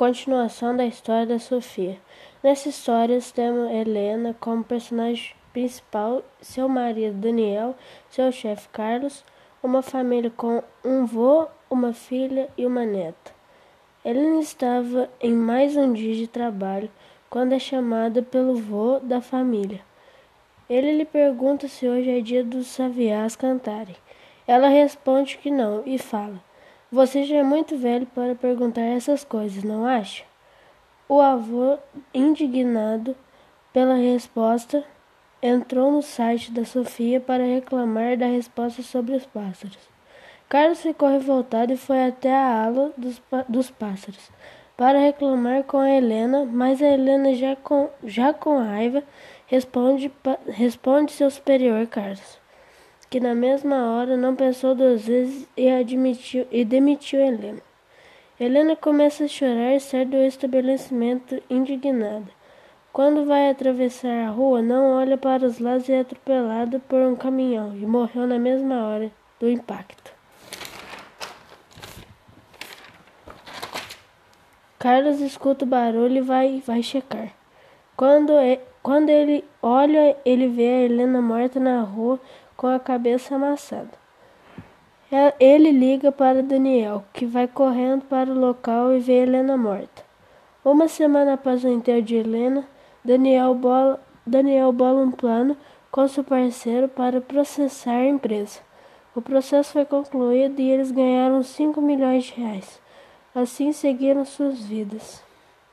continuação da história da Sofia. Nessa história temos Helena como personagem principal, seu marido Daniel, seu chefe Carlos, uma família com um vô, uma filha e uma neta. Helena estava em mais um dia de trabalho quando é chamada pelo vô da família. Ele lhe pergunta se hoje é dia dos sabiás cantarem. Ela responde que não e fala: Você já é muito velho para perguntar essas coisas, não acha? O avô, indignado pela resposta, entrou no site da Sofia para reclamar da resposta sobre os pássaros. Carlos ficou revoltado e foi até a ala dos, dos pássaros para reclamar com a Helena, mas a Helena, já com, já com raiva, responde, responde seu superior, Carlos que na mesma hora não pensou duas vezes e admitiu e demitiu Helena. Helena começa a chorar e sai do estabelecimento indignada. Quando vai atravessar a rua, não olha para os lados e é atropelada por um caminhão e morreu na mesma hora do impacto. Carlos escuta o barulho e vai, vai checar. Quando, é, quando ele olha, ele vê a Helena morta na rua com a cabeça amassada. É, ele liga para Daniel, que vai correndo para o local e vê Helena morta. Uma semana após o enterro de Helena, Daniel bola, Daniel bola um plano com seu parceiro para processar a empresa. O processo foi concluído e eles ganharam 5 milhões de reais. Assim seguiram suas vidas.